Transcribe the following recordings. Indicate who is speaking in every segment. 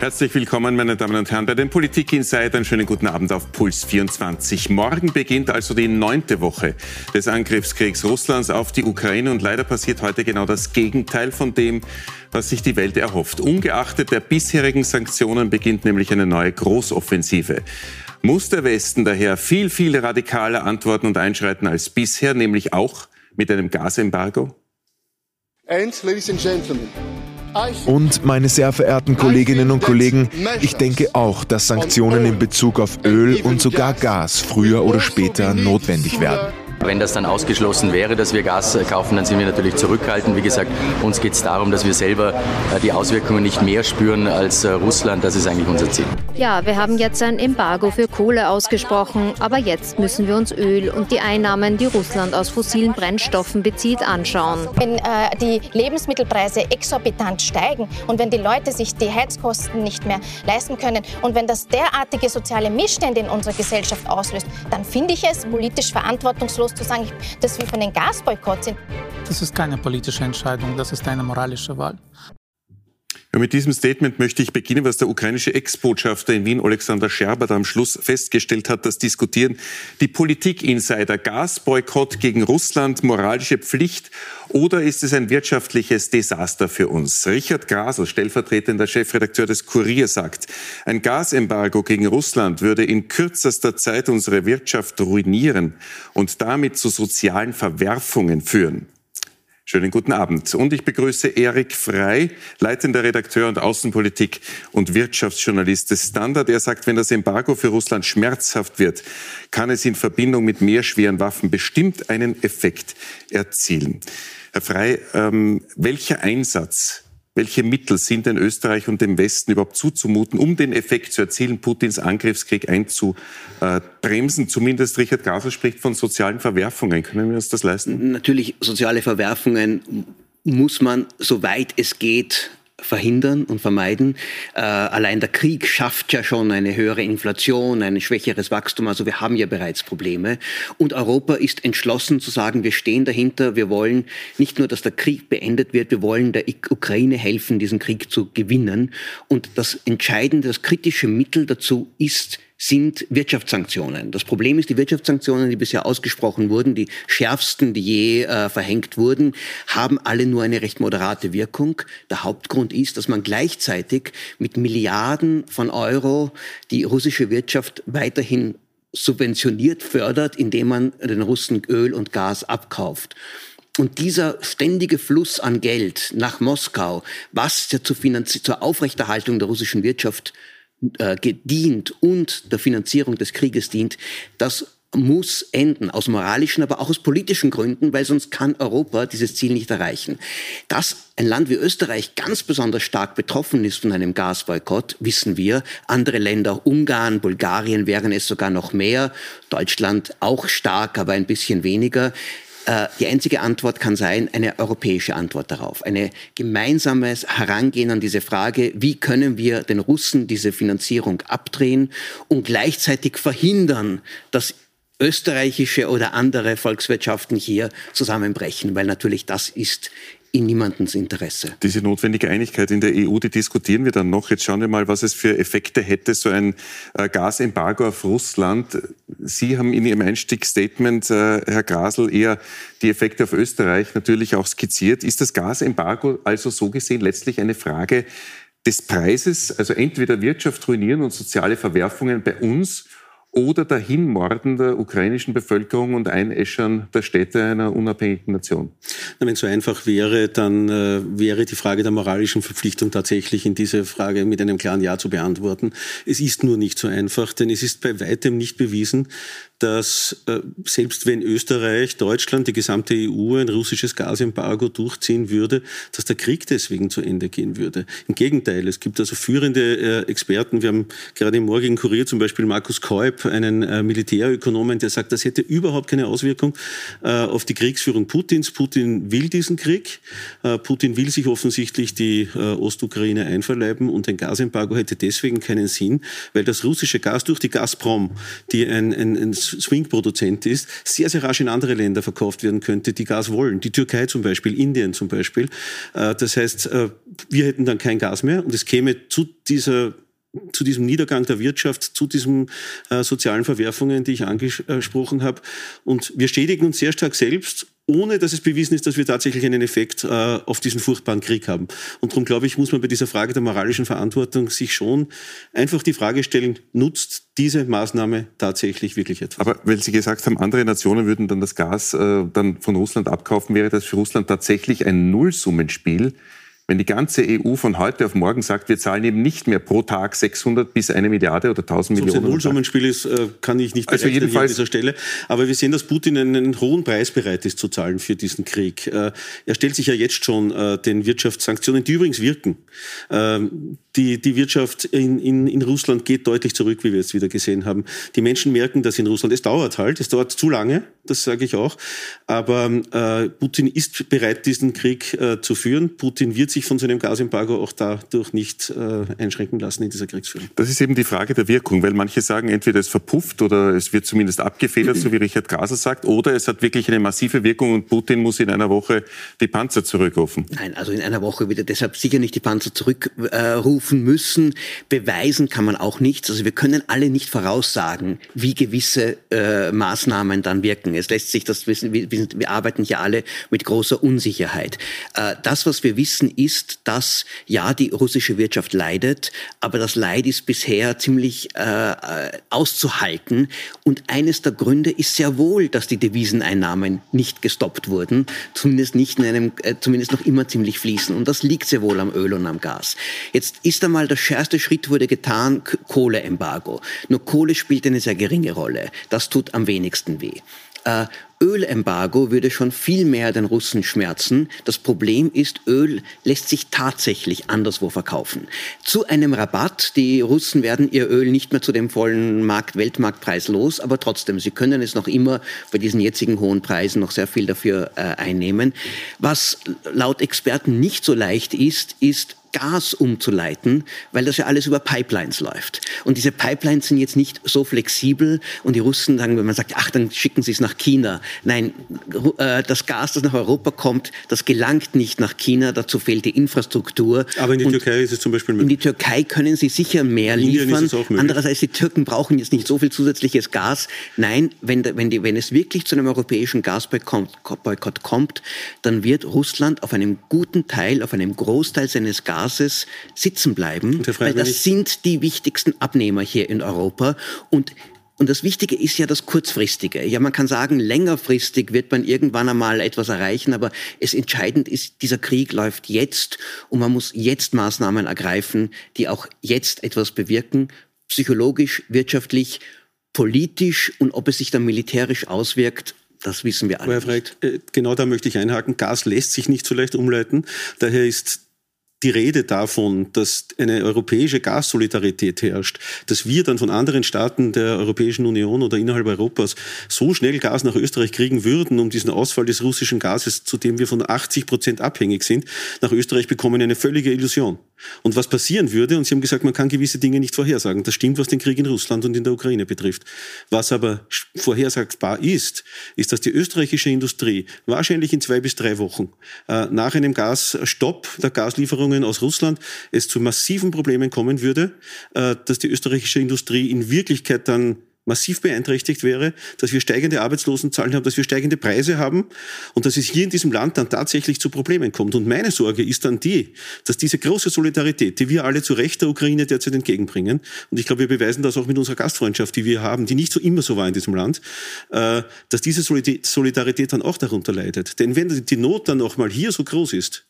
Speaker 1: Herzlich willkommen, meine Damen und Herren, bei den Politik Insidern. Schönen guten Abend auf Puls 24. Morgen beginnt also die neunte Woche des Angriffskriegs Russlands auf die Ukraine und leider passiert heute genau das Gegenteil von dem, was sich die Welt erhofft. Ungeachtet der bisherigen Sanktionen beginnt nämlich eine neue Großoffensive. Muss der Westen daher viel, viel radikaler antworten und einschreiten als bisher, nämlich auch mit einem Gasembargo?
Speaker 2: And, ladies and gentlemen,
Speaker 3: und meine sehr verehrten Kolleginnen und Kollegen, ich denke auch, dass Sanktionen in Bezug auf Öl und sogar Gas früher oder später notwendig werden.
Speaker 4: Wenn das dann ausgeschlossen wäre, dass wir Gas kaufen, dann sind wir natürlich zurückhaltend. Wie gesagt, uns geht es darum, dass wir selber äh, die Auswirkungen nicht mehr spüren als äh, Russland. Das ist eigentlich unser Ziel.
Speaker 5: Ja, wir haben jetzt ein Embargo für Kohle ausgesprochen, aber jetzt müssen wir uns Öl und die Einnahmen, die Russland aus fossilen Brennstoffen bezieht, anschauen.
Speaker 6: Wenn äh, die Lebensmittelpreise exorbitant steigen und wenn die Leute sich die Heizkosten nicht mehr leisten können und wenn das derartige soziale Missstände in unserer Gesellschaft auslöst, dann finde ich es politisch verantwortungslos bloß zu sagen, dass wir von den Gasboykott sind.
Speaker 7: Das ist keine politische Entscheidung, das ist eine moralische Wahl.
Speaker 1: Ja, mit diesem Statement möchte ich beginnen, was der ukrainische Ex-Botschafter in Wien, Alexander Scherber, da am Schluss festgestellt hat, das diskutieren die Politik-Insider. Gasboykott gegen Russland, moralische Pflicht oder ist es ein wirtschaftliches Desaster für uns? Richard Grasel, stellvertretender Chefredakteur des Kurier, sagt, ein Gasembargo gegen Russland würde in kürzester Zeit unsere Wirtschaft ruinieren und damit zu sozialen Verwerfungen führen. Schönen guten Abend. Und ich begrüße Erik Frei, leitender Redakteur und Außenpolitik und Wirtschaftsjournalist des Standard. Er sagt, wenn das Embargo für Russland schmerzhaft wird, kann es in Verbindung mit mehr schweren Waffen bestimmt einen Effekt erzielen. Herr Frei, ähm, welcher Einsatz welche Mittel sind denn Österreich und dem Westen überhaupt zuzumuten, um den Effekt zu erzielen, Putins Angriffskrieg einzubremsen? Zumindest Richard Gasel spricht von sozialen Verwerfungen. Können wir uns das leisten?
Speaker 8: Natürlich, soziale Verwerfungen muss man, soweit es geht, verhindern und vermeiden. Äh, allein der Krieg schafft ja schon eine höhere Inflation, ein schwächeres Wachstum. Also wir haben ja bereits Probleme. Und Europa ist entschlossen zu sagen, wir stehen dahinter. Wir wollen nicht nur, dass der Krieg beendet wird, wir wollen der Ukraine helfen, diesen Krieg zu gewinnen. Und das entscheidende, das kritische Mittel dazu ist sind Wirtschaftssanktionen. Das Problem ist, die Wirtschaftssanktionen, die bisher ausgesprochen wurden, die schärfsten, die je äh, verhängt wurden, haben alle nur eine recht moderate Wirkung. Der Hauptgrund ist, dass man gleichzeitig mit Milliarden von Euro die russische Wirtschaft weiterhin subventioniert fördert, indem man den Russen Öl und Gas abkauft. Und dieser ständige Fluss an Geld nach Moskau, was ja zur, zur Aufrechterhaltung der russischen Wirtschaft äh, gedient und der Finanzierung des Krieges dient, das muss enden, aus moralischen, aber auch aus politischen Gründen, weil sonst kann Europa dieses Ziel nicht erreichen. Dass ein Land wie Österreich ganz besonders stark betroffen ist von einem Gasboykott, wissen wir. Andere Länder, Ungarn, Bulgarien wären es sogar noch mehr, Deutschland auch stark, aber ein bisschen weniger. Äh, die einzige Antwort kann sein, eine europäische Antwort darauf. Eine gemeinsames Herangehen an diese Frage, wie können wir den Russen diese Finanzierung abdrehen und gleichzeitig verhindern, dass österreichische oder andere Volkswirtschaften hier zusammenbrechen, weil natürlich das ist in niemandens Interesse.
Speaker 1: Diese notwendige Einigkeit in der EU, die diskutieren wir dann noch. Jetzt schauen wir mal, was es für Effekte hätte, so ein äh, Gasembargo auf Russland. Sie haben in Ihrem Einstiegsstatement, äh, Herr Grasel, eher die Effekte auf Österreich natürlich auch skizziert. Ist das Gasembargo also so gesehen letztlich eine Frage des Preises, also entweder Wirtschaft ruinieren und soziale Verwerfungen bei uns oder Dahinmorden der ukrainischen Bevölkerung und Einäschern der Städte einer unabhängigen Nation?
Speaker 9: Wenn es so einfach wäre, dann äh, wäre die Frage der moralischen Verpflichtung tatsächlich in diese Frage mit einem klaren Ja zu beantworten. Es ist nur nicht so einfach, denn es ist bei weitem nicht bewiesen, dass äh, selbst wenn Österreich, Deutschland, die gesamte EU ein russisches Gasembargo durchziehen würde, dass der Krieg deswegen zu Ende gehen würde. Im Gegenteil, es gibt also führende äh, Experten. Wir haben gerade im morgigen Kurier zum Beispiel Markus Keup, einen äh, Militärökonomen, der sagt, das hätte überhaupt keine Auswirkung äh, auf die Kriegsführung Putins. Putin will diesen Krieg. Äh, Putin will sich offensichtlich die äh, Ostukraine einverleiben und ein Gasembargo hätte deswegen keinen Sinn, weil das russische Gas durch die Gazprom, die ein, ein, ein Swing-Produzent ist, sehr, sehr rasch in andere Länder verkauft werden könnte, die Gas wollen. Die Türkei zum Beispiel, Indien zum Beispiel. Äh, das heißt, äh, wir hätten dann kein Gas mehr und es käme zu dieser zu diesem Niedergang der Wirtschaft, zu diesen äh, sozialen Verwerfungen, die ich angesprochen habe. Und wir schädigen uns sehr stark selbst ohne dass es bewiesen ist, dass wir tatsächlich einen Effekt äh, auf diesen furchtbaren Krieg haben. Und darum glaube ich, muss man bei dieser Frage der moralischen Verantwortung sich schon einfach die Frage stellen, nutzt diese Maßnahme tatsächlich wirklich etwas?
Speaker 1: Aber weil Sie gesagt haben, andere Nationen würden dann das Gas äh, dann von Russland abkaufen, wäre das für Russland tatsächlich ein Nullsummenspiel, wenn die ganze EU von heute auf morgen sagt, wir zahlen eben nicht mehr pro Tag 600 bis eine Milliarde oder 1000 Millionen.
Speaker 9: Ob es ein Nullsummenspiel ist, äh, kann ich nicht also jedenfalls an dieser Stelle. Aber wir sehen, dass Putin einen hohen Preis bereit ist zu zahlen für diesen Krieg. Äh, er stellt sich ja jetzt schon äh, den Wirtschaftssanktionen, die übrigens wirken. Die, die Wirtschaft in, in, in Russland geht deutlich zurück, wie wir jetzt wieder gesehen haben. Die Menschen merken das in Russland. Es dauert halt, es dauert zu lange, das sage ich auch. Aber Putin ist bereit, diesen Krieg zu führen. Putin wird sich von so einem Gasembargo auch dadurch nicht äh, einschränken lassen in dieser Kriegsführung.
Speaker 1: Das ist eben die Frage der Wirkung, weil manche sagen, entweder es verpufft oder es wird zumindest abgefedert, so wie Richard Graser sagt, oder es hat wirklich eine massive Wirkung und Putin muss in einer Woche die Panzer zurückrufen.
Speaker 8: Nein, also in einer Woche wird er deshalb sicher nicht die Panzer zurückrufen äh, müssen. Beweisen kann man auch nichts. Also wir können alle nicht voraussagen, wie gewisse äh, Maßnahmen dann wirken. Es lässt sich das wissen, wir, wir arbeiten hier alle mit großer Unsicherheit. Äh, das, was wir wissen, ist, ist, dass ja die russische Wirtschaft leidet, aber das Leid ist bisher ziemlich äh, äh, auszuhalten. Und eines der Gründe ist sehr wohl, dass die Deviseneinnahmen nicht gestoppt wurden, zumindest nicht in einem, äh, zumindest noch immer ziemlich fließen. Und das liegt sehr wohl am Öl und am Gas. Jetzt ist einmal der schwerste Schritt wurde getan, Kohleembargo. Nur Kohle spielt eine sehr geringe Rolle. Das tut am wenigsten weh. Äh, Ölembargo würde schon viel mehr den Russen schmerzen. Das Problem ist, Öl lässt sich tatsächlich anderswo verkaufen. Zu einem Rabatt. Die Russen werden ihr Öl nicht mehr zu dem vollen Markt, Weltmarktpreis los, aber trotzdem, sie können es noch immer bei diesen jetzigen hohen Preisen noch sehr viel dafür äh, einnehmen. Was laut Experten nicht so leicht ist, ist Gas umzuleiten, weil das ja alles über Pipelines läuft. Und diese Pipelines sind jetzt nicht so flexibel und die Russen sagen, wenn man sagt, ach, dann schicken sie es nach China. Nein, äh, das Gas, das nach Europa kommt, das gelangt nicht nach China, dazu fehlt die Infrastruktur.
Speaker 9: Aber in die und Türkei ist es zum Beispiel
Speaker 8: möglich. In die Türkei können sie sicher mehr liefern. Andererseits, die Türken brauchen jetzt nicht so viel zusätzliches Gas. Nein, wenn, wenn, die, wenn es wirklich zu einem europäischen Gasboykott kommt, dann wird Russland auf einem guten Teil, auf einem Großteil seines Gas Basis sitzen bleiben, weil das sind die wichtigsten Abnehmer hier in Europa und und das Wichtige ist ja das Kurzfristige. Ja, man kann sagen, längerfristig wird man irgendwann einmal etwas erreichen, aber es entscheidend ist, dieser Krieg läuft jetzt und man muss jetzt Maßnahmen ergreifen, die auch jetzt etwas bewirken, psychologisch, wirtschaftlich, politisch und ob es sich dann militärisch auswirkt, das wissen wir alle.
Speaker 9: Herr Freit, äh, genau da möchte ich einhaken. Gas lässt sich nicht so leicht umleiten. Daher ist die Rede davon, dass eine europäische Gassolidarität herrscht, dass wir dann von anderen Staaten der Europäischen Union oder innerhalb Europas so schnell Gas nach Österreich kriegen würden, um diesen Ausfall des russischen Gases, zu dem wir von 80 Prozent abhängig sind, nach Österreich bekommen, eine völlige Illusion. Und was passieren würde, und Sie haben gesagt, man kann gewisse Dinge nicht vorhersagen. Das stimmt, was den Krieg in Russland und in der Ukraine betrifft. Was aber vorhersagbar ist, ist, dass die österreichische Industrie wahrscheinlich in zwei bis drei Wochen äh, nach einem Gasstopp der Gaslieferungen aus Russland es zu massiven Problemen kommen würde, äh, dass die österreichische Industrie in Wirklichkeit dann massiv beeinträchtigt wäre, dass wir steigende Arbeitslosenzahlen haben, dass wir steigende Preise haben und dass es hier in diesem Land dann tatsächlich zu Problemen kommt. Und meine Sorge ist dann die, dass diese große Solidarität, die wir alle zu Recht der Ukraine derzeit entgegenbringen, und ich glaube, wir beweisen das auch mit unserer Gastfreundschaft, die wir haben, die nicht so immer so war in diesem Land, äh, dass diese Solidarität dann auch darunter leidet. Denn wenn die Not dann auch mal hier so groß ist,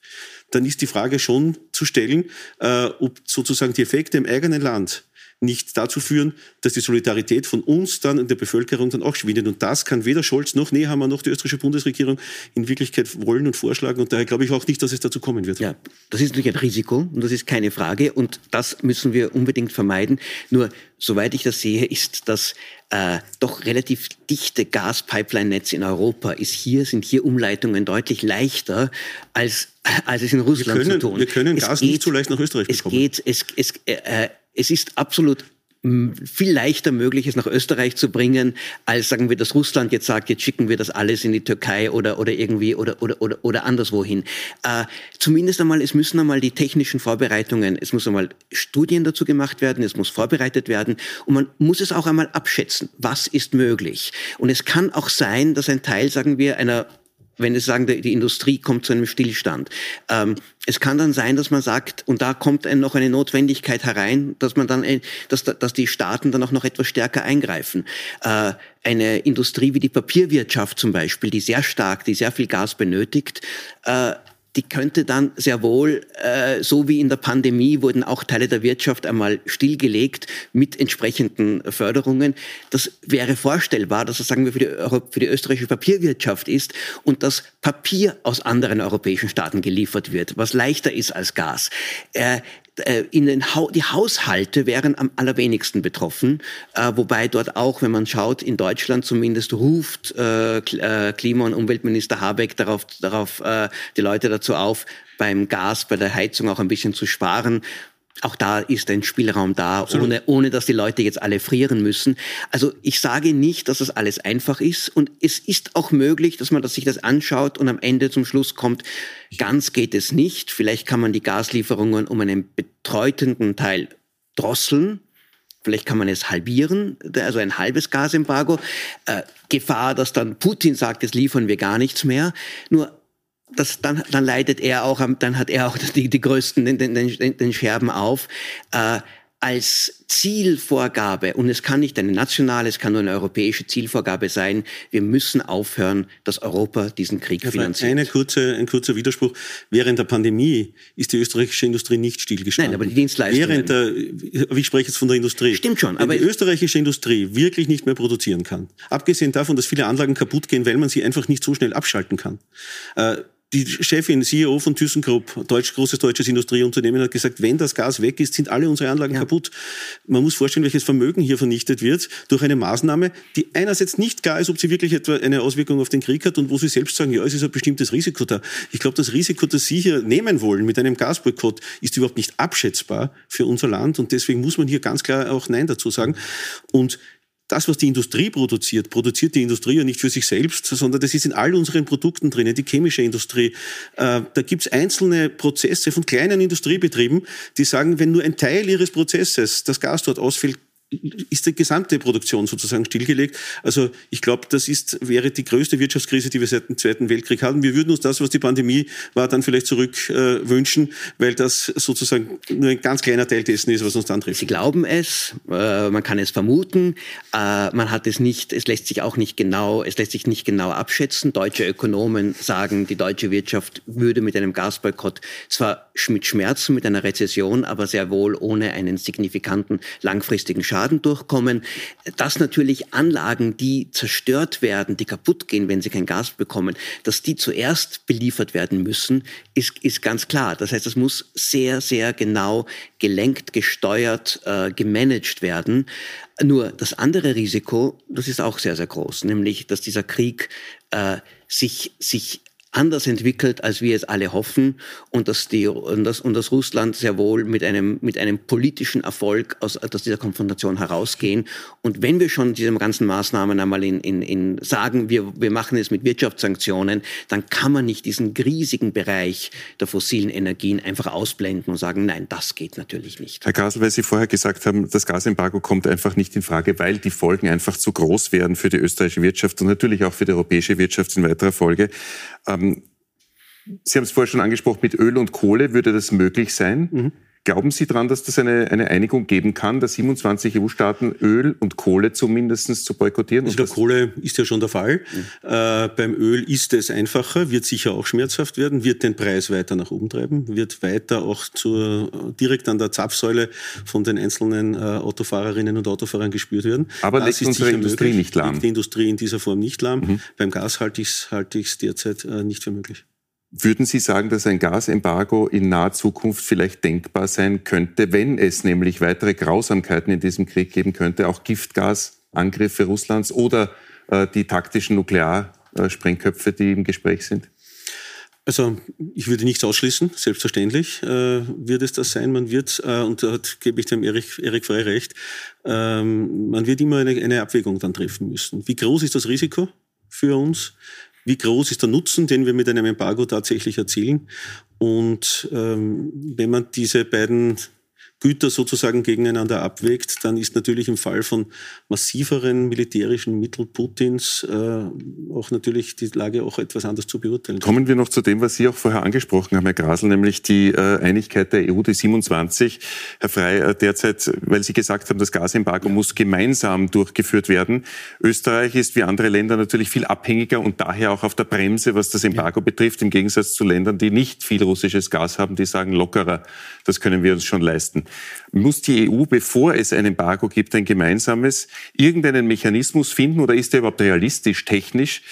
Speaker 9: dann ist die Frage schon zu stellen, äh, ob sozusagen die Effekte im eigenen Land nicht dazu führen, dass die Solidarität von uns dann in der Bevölkerung dann auch schwindet. Und das kann weder Scholz noch Nehammer noch die österreichische Bundesregierung in Wirklichkeit wollen und vorschlagen. Und daher glaube ich auch nicht, dass es dazu kommen wird.
Speaker 8: Ja, das ist natürlich ein Risiko und das ist keine Frage. Und das müssen wir unbedingt vermeiden. Nur, soweit ich das sehe, ist das äh, doch relativ dichte Gaspipeline-Netz in Europa ist hier, sind hier Umleitungen deutlich leichter als, als es in Russland
Speaker 9: können,
Speaker 8: zu tun.
Speaker 9: Wir können Gas geht, nicht so leicht nach Österreich
Speaker 8: bekommen. Es geht, es, es, äh, es ist absolut viel leichter möglich ist, nach Österreich zu bringen, als sagen wir, dass Russland jetzt sagt, jetzt schicken wir das alles in die Türkei oder, oder irgendwie oder, oder, oder, oder anderswohin. Äh, zumindest einmal, es müssen einmal die technischen Vorbereitungen, es muss einmal Studien dazu gemacht werden, es muss vorbereitet werden und man muss es auch einmal abschätzen, was ist möglich. Und es kann auch sein, dass ein Teil, sagen wir, einer wenn es sagen, die Industrie kommt zu einem Stillstand. Ähm, es kann dann sein, dass man sagt, und da kommt noch eine Notwendigkeit herein, dass man dann, dass, dass die Staaten dann auch noch etwas stärker eingreifen. Äh, eine Industrie wie die Papierwirtschaft zum Beispiel, die sehr stark, die sehr viel Gas benötigt, äh, die könnte dann sehr wohl, äh, so wie in der Pandemie, wurden auch Teile der Wirtschaft einmal stillgelegt mit entsprechenden Förderungen. Das wäre vorstellbar, dass das, sagen wir, für die, für die österreichische Papierwirtschaft ist und dass Papier aus anderen europäischen Staaten geliefert wird, was leichter ist als Gas. Äh, in den ha die Haushalte wären am allerwenigsten betroffen, äh, wobei dort auch, wenn man schaut, in Deutschland zumindest ruft äh, äh Klima- und Umweltminister Habeck darauf, darauf äh, die Leute dazu auf, beim Gas, bei der Heizung auch ein bisschen zu sparen auch da ist ein Spielraum da, ohne, ohne dass die Leute jetzt alle frieren müssen. Also ich sage nicht, dass das alles einfach ist und es ist auch möglich, dass man sich das anschaut und am Ende zum Schluss kommt, ganz geht es nicht. Vielleicht kann man die Gaslieferungen um einen betreutenden Teil drosseln. Vielleicht kann man es halbieren, also ein halbes Gasembargo. Äh, Gefahr, dass dann Putin sagt, jetzt liefern wir gar nichts mehr. Nur das, dann, dann leidet er auch, dann hat er auch die, die größten, den, den, den Scherben auf. Äh, als Zielvorgabe, und es kann nicht eine nationale, es kann nur eine europäische Zielvorgabe sein, wir müssen aufhören, dass Europa diesen Krieg
Speaker 9: Herr
Speaker 8: finanziert.
Speaker 9: Eine kurze, ein kurzer Widerspruch. Während der Pandemie ist die österreichische Industrie nicht stillgestanden.
Speaker 8: Nein, aber die Dienstleistungen.
Speaker 9: Während der, ich spreche jetzt von der Industrie.
Speaker 8: Stimmt schon.
Speaker 9: Aber die österreichische Industrie wirklich nicht mehr produzieren kann, abgesehen davon, dass viele Anlagen kaputt gehen, weil man sie einfach nicht so schnell abschalten kann, äh, die Chefin, CEO von ThyssenKrupp, deutsch, großes deutsches Industrieunternehmen, hat gesagt, wenn das Gas weg ist, sind alle unsere Anlagen ja. kaputt. Man muss vorstellen, welches Vermögen hier vernichtet wird durch eine Maßnahme, die einerseits nicht klar ist, ob sie wirklich etwa eine Auswirkung auf den Krieg hat und wo sie selbst sagen, ja, es ist ein bestimmtes Risiko da. Ich glaube, das Risiko, das Sie hier nehmen wollen mit einem Gasboykott, ist überhaupt nicht abschätzbar für unser Land und deswegen muss man hier ganz klar auch Nein dazu sagen. Und das, was die Industrie produziert, produziert die Industrie ja nicht für sich selbst, sondern das ist in all unseren Produkten drinnen, die chemische Industrie. Äh, da gibt's einzelne Prozesse von kleinen Industriebetrieben, die sagen, wenn nur ein Teil ihres Prozesses, das Gas dort ausfällt, ist die gesamte Produktion sozusagen stillgelegt. Also ich glaube, das ist, wäre die größte Wirtschaftskrise, die wir seit dem Zweiten Weltkrieg hatten. Wir würden uns das, was die Pandemie war, dann vielleicht zurück äh, wünschen, weil das sozusagen nur ein ganz kleiner Teil dessen ist, was uns dann trifft.
Speaker 8: Sie glauben es, äh, man kann es vermuten, äh, man hat es nicht, es lässt sich auch nicht genau, es lässt sich nicht genau abschätzen. Deutsche Ökonomen sagen, die deutsche Wirtschaft würde mit einem Gasboykott zwar mit Schmerzen, mit einer Rezession, aber sehr wohl ohne einen signifikanten langfristigen Schaden durchkommen. Dass natürlich Anlagen, die zerstört werden, die kaputt gehen, wenn sie kein Gas bekommen, dass die zuerst beliefert werden müssen, ist, ist ganz klar. Das heißt, es muss sehr, sehr genau gelenkt, gesteuert, äh, gemanagt werden. Nur das andere Risiko, das ist auch sehr, sehr groß, nämlich, dass dieser Krieg äh, sich, sich anders entwickelt, als wir es alle hoffen und dass, die, und dass, und dass Russland sehr wohl mit einem, mit einem politischen Erfolg aus, aus dieser Konfrontation herausgehen. Und wenn wir schon diese ganzen Maßnahmen einmal in, in, in sagen, wir, wir machen es mit Wirtschaftssanktionen, dann kann man nicht diesen riesigen Bereich der fossilen Energien einfach ausblenden und sagen, nein, das geht natürlich nicht.
Speaker 1: Herr Kasel, weil Sie vorher gesagt haben, das Gasembargo kommt einfach nicht in Frage, weil die Folgen einfach zu groß werden für die österreichische Wirtschaft und natürlich auch für die europäische Wirtschaft in weiterer Folge. Sie haben es vorher schon angesprochen, mit Öl und Kohle würde das möglich sein. Mhm. Glauben Sie daran, dass das eine, eine Einigung geben kann, dass 27 EU-Staaten Öl und Kohle zumindest zu boykottieren?
Speaker 9: Also der Kohle ist ja schon der Fall. Mhm. Äh, beim Öl ist es einfacher, wird sicher auch schmerzhaft werden, wird den Preis weiter nach oben treiben, wird weiter auch zur, direkt an der Zapfsäule von den einzelnen äh, Autofahrerinnen und Autofahrern gespürt werden.
Speaker 1: Aber das lässt unsere Industrie möglich, nicht lahm.
Speaker 9: Die Industrie in dieser Form nicht lahm. Mhm. Beim Gas halte ich es halte derzeit äh, nicht für möglich.
Speaker 1: Würden Sie sagen, dass ein Gasembargo in naher Zukunft vielleicht denkbar sein könnte, wenn es nämlich weitere Grausamkeiten in diesem Krieg geben könnte, auch Giftgasangriffe Russlands oder äh, die taktischen Nuklearsprengköpfe, die im Gespräch sind?
Speaker 9: Also ich würde nichts ausschließen, selbstverständlich äh, wird es das sein. Man wird, äh, und da gebe ich dem Erik, Erik Frey recht, ähm, man wird immer eine, eine Abwägung dann treffen müssen. Wie groß ist das Risiko für uns? Wie groß ist der Nutzen, den wir mit einem Embargo tatsächlich erzielen? Und ähm, wenn man diese beiden Güter sozusagen gegeneinander abwägt, dann ist natürlich im Fall von massiveren militärischen Mitteln Putins äh, auch natürlich die Lage auch etwas anders zu beurteilen.
Speaker 1: Kommen wir noch zu dem, was Sie auch vorher angesprochen haben, Herr Grasel, nämlich die äh, Einigkeit der EU, die 27. Herr Frey, äh, derzeit, weil Sie gesagt haben, das Gasembargo muss gemeinsam durchgeführt werden. Österreich ist wie andere Länder natürlich viel abhängiger und daher auch auf der Bremse, was das Embargo ja. betrifft, im Gegensatz zu Ländern, die nicht viel russisches Gas haben, die sagen lockerer, das können wir uns schon leisten. Muss die EU, bevor es ein Embargo gibt, ein gemeinsames, irgendeinen Mechanismus finden oder ist der überhaupt realistisch, technisch,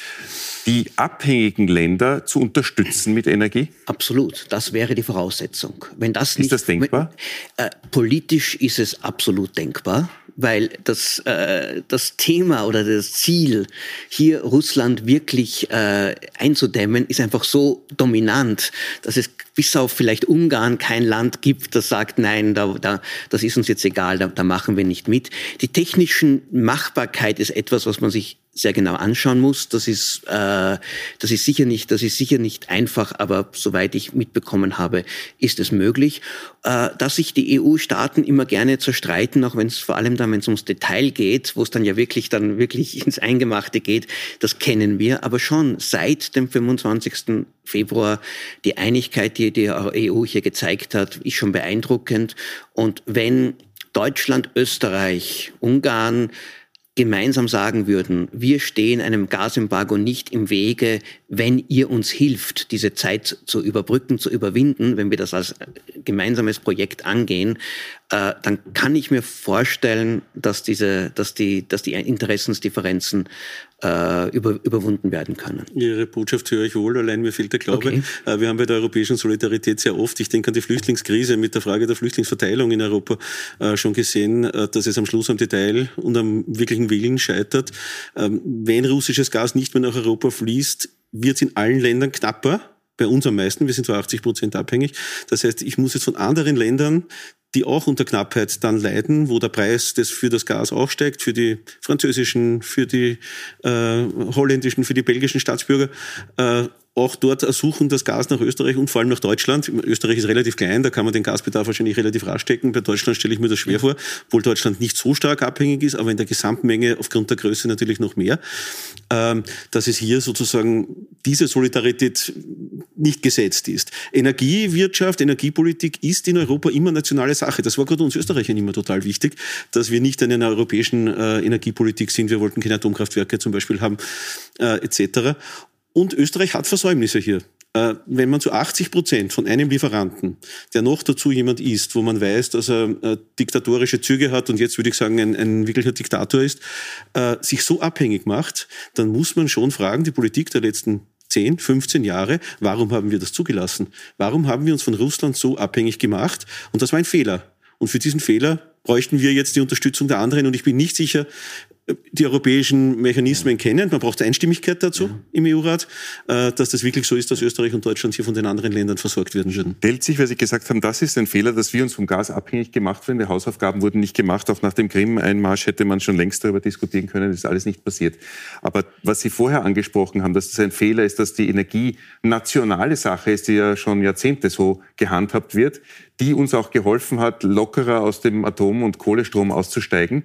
Speaker 1: die abhängigen Länder zu unterstützen mit Energie?
Speaker 8: Absolut, das wäre die Voraussetzung. Wenn das
Speaker 1: ist nicht, das denkbar?
Speaker 8: Äh, politisch ist es absolut denkbar weil das, äh, das Thema oder das Ziel, hier Russland wirklich äh, einzudämmen, ist einfach so dominant, dass es bis auf vielleicht Ungarn kein Land gibt, das sagt, nein, da, da, das ist uns jetzt egal, da, da machen wir nicht mit. Die technischen Machbarkeit ist etwas, was man sich sehr genau anschauen muss. Das ist, äh, das ist sicher nicht, das ist sicher nicht einfach, aber soweit ich mitbekommen habe, ist es möglich. Äh, dass sich die EU-Staaten immer gerne zerstreiten, auch wenn es vor allem dann, wenn es ums Detail geht, wo es dann ja wirklich dann wirklich ins Eingemachte geht, das kennen wir. Aber schon seit dem 25. Februar die Einigkeit, die die EU hier gezeigt hat, ist schon beeindruckend. Und wenn Deutschland, Österreich, Ungarn gemeinsam sagen würden, wir stehen einem Gasembargo nicht im Wege, wenn ihr uns hilft, diese Zeit zu überbrücken, zu überwinden, wenn wir das als gemeinsames Projekt angehen, äh, dann kann ich mir vorstellen, dass diese, dass die, dass die Interessensdifferenzen äh, über, überwunden werden können.
Speaker 9: Ihre Botschaft höre ich wohl, allein mir fehlt der Glaube. Okay. Äh, wir haben bei der europäischen Solidarität sehr oft, ich denke an die Flüchtlingskrise mit der Frage der Flüchtlingsverteilung in Europa, äh, schon gesehen, äh, dass es am Schluss am Detail und am wirklichen Willen scheitert. Ähm, wenn russisches Gas nicht mehr nach Europa fließt, wird es in allen Ländern knapper bei uns am meisten. Wir sind zu 80 Prozent abhängig. Das heißt, ich muss jetzt von anderen Ländern die auch unter Knappheit dann leiden, wo der Preis des, für das Gas auch steigt, für die französischen, für die äh, holländischen, für die belgischen Staatsbürger. Äh, auch dort ersuchen das Gas nach Österreich und vor allem nach Deutschland. Österreich ist relativ klein, da kann man den Gasbedarf wahrscheinlich relativ rasch decken. Bei Deutschland stelle ich mir das schwer vor, obwohl Deutschland nicht so stark abhängig ist, aber in der Gesamtmenge aufgrund der Größe natürlich noch mehr. Ähm, dass es hier sozusagen diese Solidarität nicht gesetzt ist. Energiewirtschaft, Energiepolitik ist in Europa immer nationale Sache. Das war gerade uns Österreichern immer total wichtig, dass wir nicht in einer europäischen äh, Energiepolitik sind. Wir wollten keine Atomkraftwerke zum Beispiel haben, äh, etc. Und Österreich hat Versäumnisse hier. Äh, wenn man zu 80 Prozent von einem Lieferanten, der noch dazu jemand ist, wo man weiß, dass er äh, diktatorische Züge hat und jetzt würde ich sagen ein, ein wirklicher Diktator ist, äh, sich so abhängig macht, dann muss man schon fragen, die Politik der letzten 10, 15 Jahre, warum haben wir das zugelassen? Warum haben wir uns von Russland so abhängig gemacht? Und das war ein Fehler. Und für diesen Fehler bräuchten wir jetzt die Unterstützung der anderen. Und ich bin nicht sicher, die europäischen Mechanismen kennen. Man braucht Einstimmigkeit dazu ja. im EU-Rat, äh, dass das wirklich so ist, dass Österreich und Deutschland hier von den anderen Ländern versorgt werden würden.
Speaker 1: Stellt sich, weil Sie gesagt haben, das ist ein Fehler, dass wir uns vom Gas abhängig gemacht werden. Die Hausaufgaben wurden nicht gemacht. Auch nach dem Krim-Einmarsch hätte man schon längst darüber diskutieren können. Das ist alles nicht passiert. Aber was Sie vorher angesprochen haben, dass das ein Fehler ist, dass die Energie nationale Sache ist, die ja schon Jahrzehnte so gehandhabt wird, die uns auch geholfen hat, lockerer aus dem Atom- und Kohlestrom auszusteigen.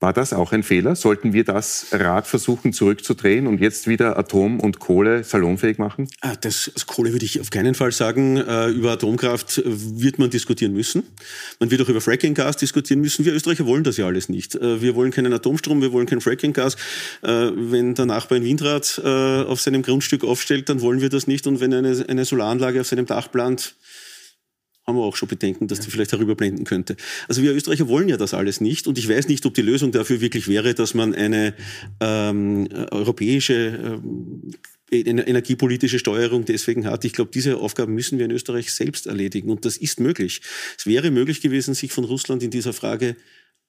Speaker 1: War das auch ein Fehler? Sollten wir das Rad versuchen zurückzudrehen und jetzt wieder Atom und Kohle salonfähig machen?
Speaker 9: Ah, das also Kohle würde ich auf keinen Fall sagen. Äh, über Atomkraft wird man diskutieren müssen. Man wird auch über Fracking-Gas diskutieren müssen. Wir Österreicher wollen das ja alles nicht. Äh, wir wollen keinen Atomstrom, wir wollen kein Fracking-Gas. Äh, wenn der Nachbar ein Windrad auf seinem Grundstück aufstellt, dann wollen wir das nicht. Und wenn eine, eine Solaranlage auf seinem Dach plant, haben wir auch schon Bedenken, dass die vielleicht herüberblenden könnte. Also wir Österreicher wollen ja das alles nicht und ich weiß nicht, ob die Lösung dafür wirklich wäre, dass man eine ähm, europäische ähm, energiepolitische Steuerung deswegen hat. Ich glaube, diese Aufgaben müssen wir in Österreich selbst erledigen und das ist möglich. Es wäre möglich gewesen, sich von Russland in dieser Frage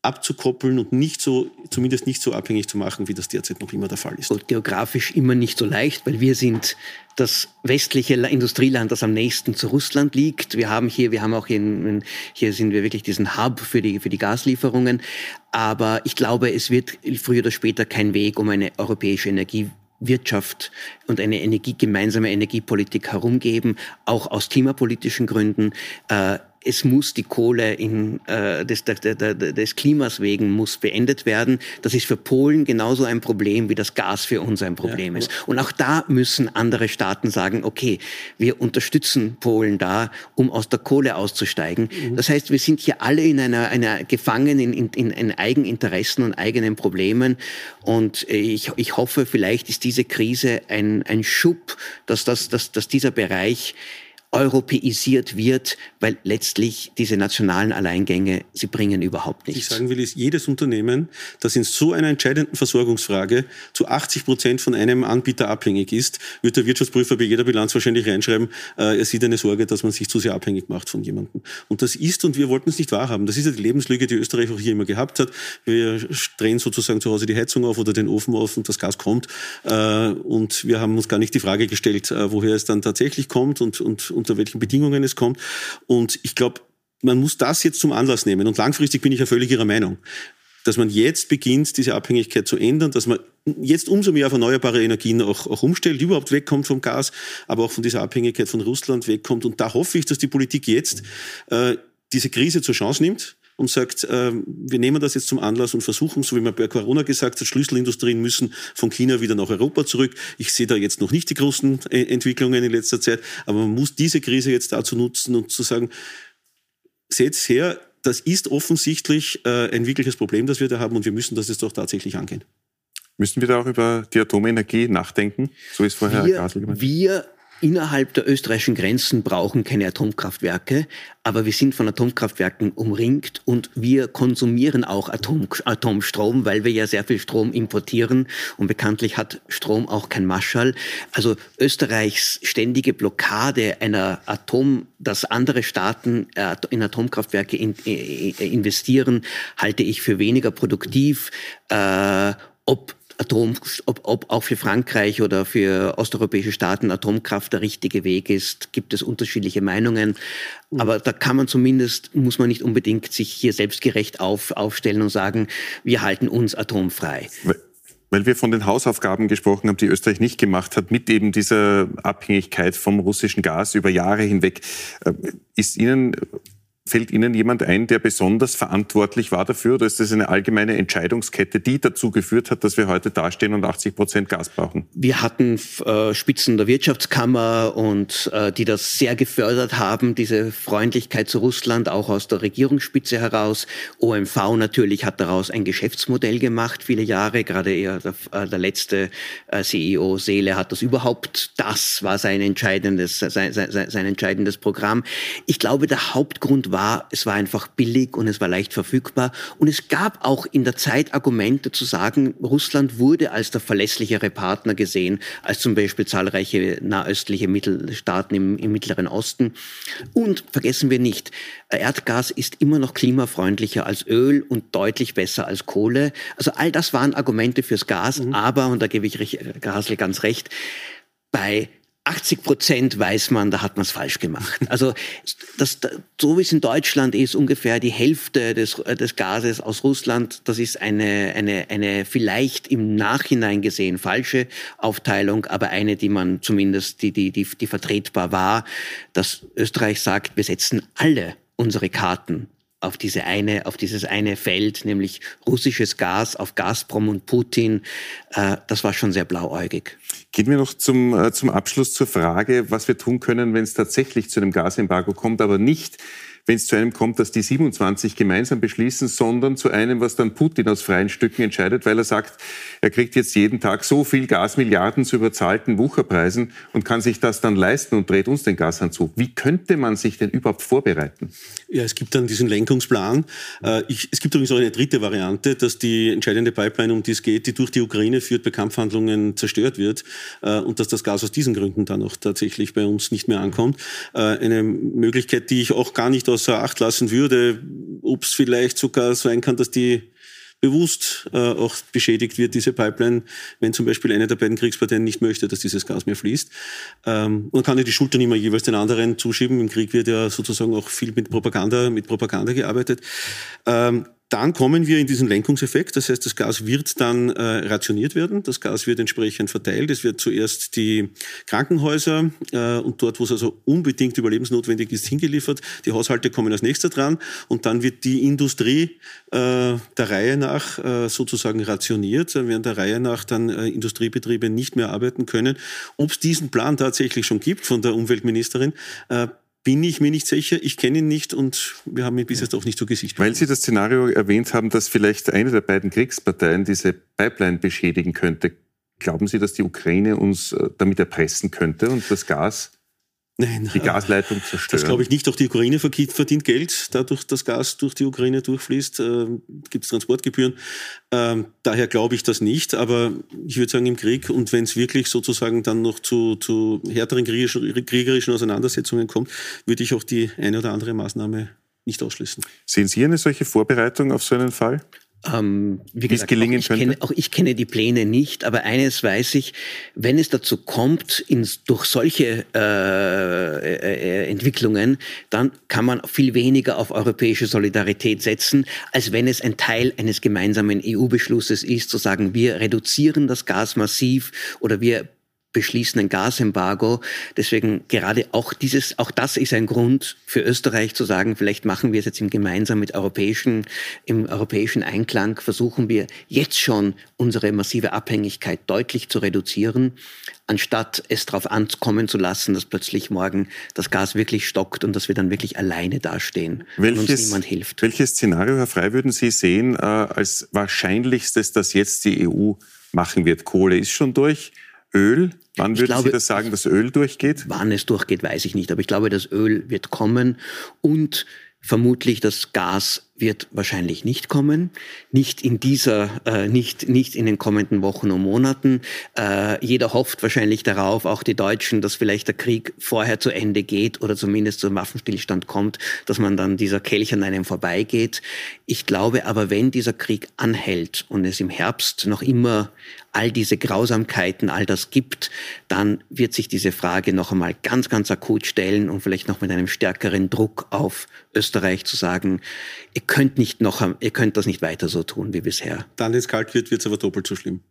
Speaker 9: abzukoppeln und nicht so, zumindest nicht so abhängig zu machen, wie das derzeit noch immer der Fall ist.
Speaker 8: Und geografisch immer nicht so leicht, weil wir sind das westliche Industrieland, das am nächsten zu Russland liegt. Wir haben hier, wir haben auch in, hier sind wir wirklich diesen Hub für die, für die Gaslieferungen. Aber ich glaube, es wird früher oder später kein Weg um eine europäische Energie Wirtschaft und eine Energie, gemeinsame Energiepolitik herumgeben, auch aus klimapolitischen Gründen. Äh, es muss die Kohle in, äh, des, des, des Klimas wegen muss beendet werden. Das ist für Polen genauso ein Problem, wie das Gas für uns ein Problem ja. ist. Und auch da müssen andere Staaten sagen, okay, wir unterstützen Polen da, um aus der Kohle auszusteigen. Mhm. Das heißt, wir sind hier alle in einer, einer gefangen in, in, in Eigeninteressen und eigenen Problemen. Und ich, ich hoffe, vielleicht ist diese Krise ein, ein Schub, dass, das, dass, dass dieser Bereich europäisiert wird, weil letztlich diese nationalen Alleingänge, sie bringen überhaupt nichts.
Speaker 9: Was ich sagen will, ist, jedes Unternehmen, das in so einer entscheidenden Versorgungsfrage zu 80 Prozent von einem Anbieter abhängig ist, wird der Wirtschaftsprüfer bei jeder Bilanz wahrscheinlich reinschreiben, äh, er sieht eine Sorge, dass man sich zu sehr abhängig macht von jemandem. Und das ist, und wir wollten es nicht wahrhaben, das ist ja die Lebenslüge, die Österreich auch hier immer gehabt hat. Wir drehen sozusagen zu Hause die Heizung auf oder den Ofen auf und das Gas kommt. Äh, und wir haben uns gar nicht die Frage gestellt, äh, woher es dann tatsächlich kommt und, und unter welchen Bedingungen es kommt. Und ich glaube, man muss das jetzt zum Anlass nehmen. Und langfristig bin ich ja völlig Ihrer Meinung dass man jetzt beginnt, diese Abhängigkeit zu ändern, dass man jetzt umso mehr auf erneuerbare Energien auch, auch umstellt, überhaupt wegkommt vom Gas, aber auch von dieser Abhängigkeit von Russland wegkommt. Und da hoffe ich, dass die Politik jetzt äh, diese Krise zur Chance nimmt und sagt, äh, wir nehmen das jetzt zum Anlass und versuchen, so wie man bei Corona gesagt hat, Schlüsselindustrien müssen von China wieder nach Europa zurück. Ich sehe da jetzt noch nicht die großen äh, Entwicklungen in letzter Zeit, aber man muss diese Krise jetzt dazu nutzen und zu sagen, seht her, das ist offensichtlich äh, ein wirkliches Problem, das wir da haben und wir müssen das jetzt doch tatsächlich angehen.
Speaker 1: Müssen wir da auch über die Atomenergie nachdenken? So ist vorher
Speaker 8: wir, Gasel gemeint. Wir innerhalb der österreichischen Grenzen brauchen keine Atomkraftwerke, aber wir sind von Atomkraftwerken umringt und wir konsumieren auch Atom, Atomstrom, weil wir ja sehr viel Strom importieren und bekanntlich hat Strom auch kein Marschall. Also Österreichs ständige Blockade einer Atom, dass andere Staaten äh, in Atomkraftwerke in, in, investieren, halte ich für weniger produktiv. Äh, ob Atom, ob, ob auch für Frankreich oder für osteuropäische Staaten Atomkraft der richtige Weg ist, gibt es unterschiedliche Meinungen. Mhm. Aber da kann man zumindest, muss man nicht unbedingt sich hier selbstgerecht auf, aufstellen und sagen, wir halten uns atomfrei.
Speaker 1: Weil wir von den Hausaufgaben gesprochen haben, die Österreich nicht gemacht hat, mit eben dieser Abhängigkeit vom russischen Gas über Jahre hinweg. Äh, ist Ihnen Fällt Ihnen jemand ein, der besonders verantwortlich war dafür? Oder ist das eine allgemeine Entscheidungskette, die dazu geführt hat, dass wir heute dastehen und 80 Prozent Gas brauchen?
Speaker 8: Wir hatten äh, Spitzen der Wirtschaftskammer und äh, die das sehr gefördert haben, diese Freundlichkeit zu Russland, auch aus der Regierungsspitze heraus. OMV natürlich hat daraus ein Geschäftsmodell gemacht, viele Jahre. Gerade eher der, äh, der letzte CEO Seele hat das überhaupt, das war sein entscheidendes, sein, sein, sein entscheidendes Programm. Ich glaube, der Hauptgrund war, war, es war einfach billig und es war leicht verfügbar. Und es gab auch in der Zeit Argumente zu sagen, Russland wurde als der verlässlichere Partner gesehen, als zum Beispiel zahlreiche nahöstliche Mittelstaaten im, im Mittleren Osten. Und vergessen wir nicht, Erdgas ist immer noch klimafreundlicher als Öl und deutlich besser als Kohle. Also all das waren Argumente fürs Gas, mhm. aber, und da gebe ich Grasel ganz recht, bei 80 Prozent weiß man, da hat man es falsch gemacht. Also das, so wie es in Deutschland ist, ungefähr die Hälfte des, äh, des Gases aus Russland, das ist eine, eine, eine vielleicht im Nachhinein gesehen falsche Aufteilung, aber eine, die man zumindest, die, die, die, die vertretbar war, dass Österreich sagt, wir setzen alle unsere Karten auf diese eine, auf dieses eine Feld, nämlich russisches Gas auf Gazprom und Putin. Äh, das war schon sehr blauäugig.
Speaker 1: Gehen wir noch zum, äh, zum Abschluss zur Frage, was wir tun können, wenn es tatsächlich zu einem Gasembargo kommt, aber nicht wenn es zu einem kommt, dass die 27 gemeinsam beschließen, sondern zu einem, was dann Putin aus freien Stücken entscheidet, weil er sagt, er kriegt jetzt jeden Tag so viel Gas, Milliarden zu überzahlten Wucherpreisen und kann sich das dann leisten und dreht uns den Gashahn zu. Wie könnte man sich denn überhaupt vorbereiten?
Speaker 9: Ja, es gibt dann diesen Lenkungsplan. Äh, ich, es gibt übrigens auch eine dritte Variante, dass die entscheidende Pipeline, um die es geht, die durch die Ukraine führt, bei Kampfhandlungen zerstört wird äh, und dass das Gas aus diesen Gründen dann auch tatsächlich bei uns nicht mehr ankommt. Äh, eine Möglichkeit, die ich auch gar nicht aus außer Acht lassen würde, ob es vielleicht sogar sein kann, dass die bewusst äh, auch beschädigt wird, diese Pipeline, wenn zum Beispiel eine der beiden Kriegsparteien nicht möchte, dass dieses Gas mehr fließt. Ähm, man kann ja die Schulter nicht mehr jeweils den anderen zuschieben. Im Krieg wird ja sozusagen auch viel mit Propaganda, mit Propaganda gearbeitet. Ähm, dann kommen wir in diesen Lenkungseffekt. Das heißt, das Gas wird dann äh, rationiert werden. Das Gas wird entsprechend verteilt. Es wird zuerst die Krankenhäuser äh, und dort, wo es also unbedingt überlebensnotwendig ist, hingeliefert. Die Haushalte kommen als nächster dran und dann wird die Industrie äh, der Reihe nach äh, sozusagen rationiert. Dann werden der Reihe nach dann äh, Industriebetriebe nicht mehr arbeiten können. Ob es diesen Plan tatsächlich schon gibt von der Umweltministerin, äh, bin ich mir nicht sicher. Ich kenne ihn nicht und wir haben ihn bis jetzt auch nicht zu Gesicht.
Speaker 1: Weil Sie das Szenario erwähnt haben, dass vielleicht eine der beiden Kriegsparteien diese Pipeline beschädigen könnte. Glauben Sie, dass die Ukraine uns äh, damit erpressen könnte und das Gas Nein, die Gasleitung zerstören.
Speaker 9: Das glaube ich nicht. Auch die Ukraine verdient Geld, dadurch dass Gas durch die Ukraine durchfließt. Äh, Gibt es Transportgebühren. Ähm, daher glaube ich das nicht. Aber ich würde sagen, im Krieg und wenn es wirklich sozusagen dann noch zu, zu härteren kriegerischen, kriegerischen Auseinandersetzungen kommt, würde ich auch die eine oder andere Maßnahme nicht ausschließen.
Speaker 1: Sehen Sie eine solche Vorbereitung auf so einen Fall?
Speaker 8: Ähm, wie gesagt, es gelingen auch ich, könnte? Kenne, auch ich kenne die Pläne nicht, aber eines weiß ich, wenn es dazu kommt, in, durch solche äh, äh, Entwicklungen, dann kann man viel weniger auf europäische Solidarität setzen, als wenn es ein Teil eines gemeinsamen EU-Beschlusses ist, zu sagen, wir reduzieren das Gas massiv oder wir beschließen ein Gasembargo. Deswegen gerade auch dieses, auch das ist ein Grund für Österreich zu sagen, vielleicht machen wir es jetzt im gemeinsam mit europäischen, im europäischen Einklang, versuchen wir jetzt schon unsere massive Abhängigkeit deutlich zu reduzieren, anstatt es darauf ankommen zu lassen, dass plötzlich morgen das Gas wirklich stockt und dass wir dann wirklich alleine dastehen
Speaker 1: welches, und uns niemand hilft. Welches Szenario, Herr Frey, würden Sie sehen äh, als wahrscheinlichstes, dass jetzt die EU machen wird? Kohle ist schon durch. Öl? Wann würden glaube, Sie das sagen, dass Öl durchgeht?
Speaker 8: Wann es durchgeht, weiß ich nicht. Aber ich glaube, das Öl wird kommen und vermutlich das Gas wird wahrscheinlich nicht kommen, nicht in dieser, äh, nicht nicht in den kommenden Wochen und Monaten. Äh, jeder hofft wahrscheinlich darauf, auch die Deutschen, dass vielleicht der Krieg vorher zu Ende geht oder zumindest zum Waffenstillstand kommt, dass man dann dieser Kelch an einem vorbeigeht. Ich glaube aber, wenn dieser Krieg anhält und es im Herbst noch immer all diese Grausamkeiten, all das gibt, dann wird sich diese Frage noch einmal ganz, ganz akut stellen und vielleicht noch mit einem stärkeren Druck auf Österreich zu sagen, ihr könnt nicht noch, ihr könnt das nicht weiter so tun wie bisher.
Speaker 9: Dann, wenn es kalt wird, wird es aber doppelt so schlimm.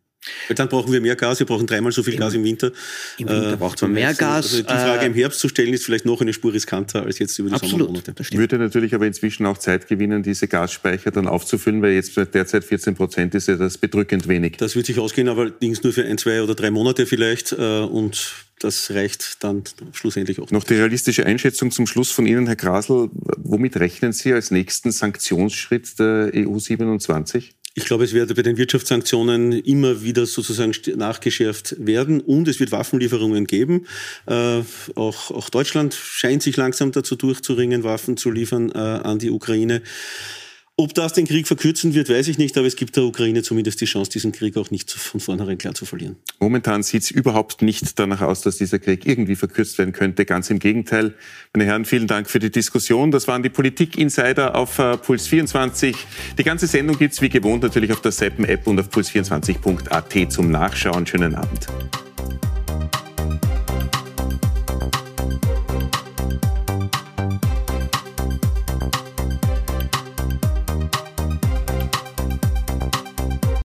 Speaker 9: Dann brauchen wir mehr Gas, wir brauchen dreimal so viel Im, Gas im Winter.
Speaker 8: Im Winter äh, braucht man mehr Gas.
Speaker 9: Also die Frage äh, im Herbst zu stellen ist vielleicht noch eine Spur riskanter als jetzt über die absolut, Sommermonate.
Speaker 1: Das Würde natürlich aber inzwischen auch Zeit gewinnen, diese Gasspeicher dann aufzufüllen, weil jetzt derzeit 14 Prozent ist ja das bedrückend wenig.
Speaker 9: Das wird sich ausgehen, aber allerdings nur für ein, zwei oder drei Monate vielleicht. Äh, und das reicht dann schlussendlich auch.
Speaker 1: Noch die realistische Einschätzung zum Schluss von Ihnen, Herr Grasl. Womit rechnen Sie als nächsten Sanktionsschritt der EU 27?
Speaker 9: Ich glaube, es wird bei den Wirtschaftssanktionen immer wieder sozusagen nachgeschärft werden und es wird Waffenlieferungen geben. Äh, auch, auch Deutschland scheint sich langsam dazu durchzuringen, Waffen zu liefern äh, an die Ukraine. Ob das den Krieg verkürzen wird, weiß ich nicht, aber es gibt der Ukraine zumindest die Chance, diesen Krieg auch nicht von vornherein klar zu verlieren.
Speaker 1: Momentan sieht es überhaupt nicht danach aus, dass dieser Krieg irgendwie verkürzt werden könnte. Ganz im Gegenteil. Meine Herren, vielen Dank für die Diskussion. Das waren die Politik-Insider auf uh, Puls 24. Die ganze Sendung gibt es wie gewohnt natürlich auf der Seppen-App und auf puls24.at zum Nachschauen. Schönen Abend.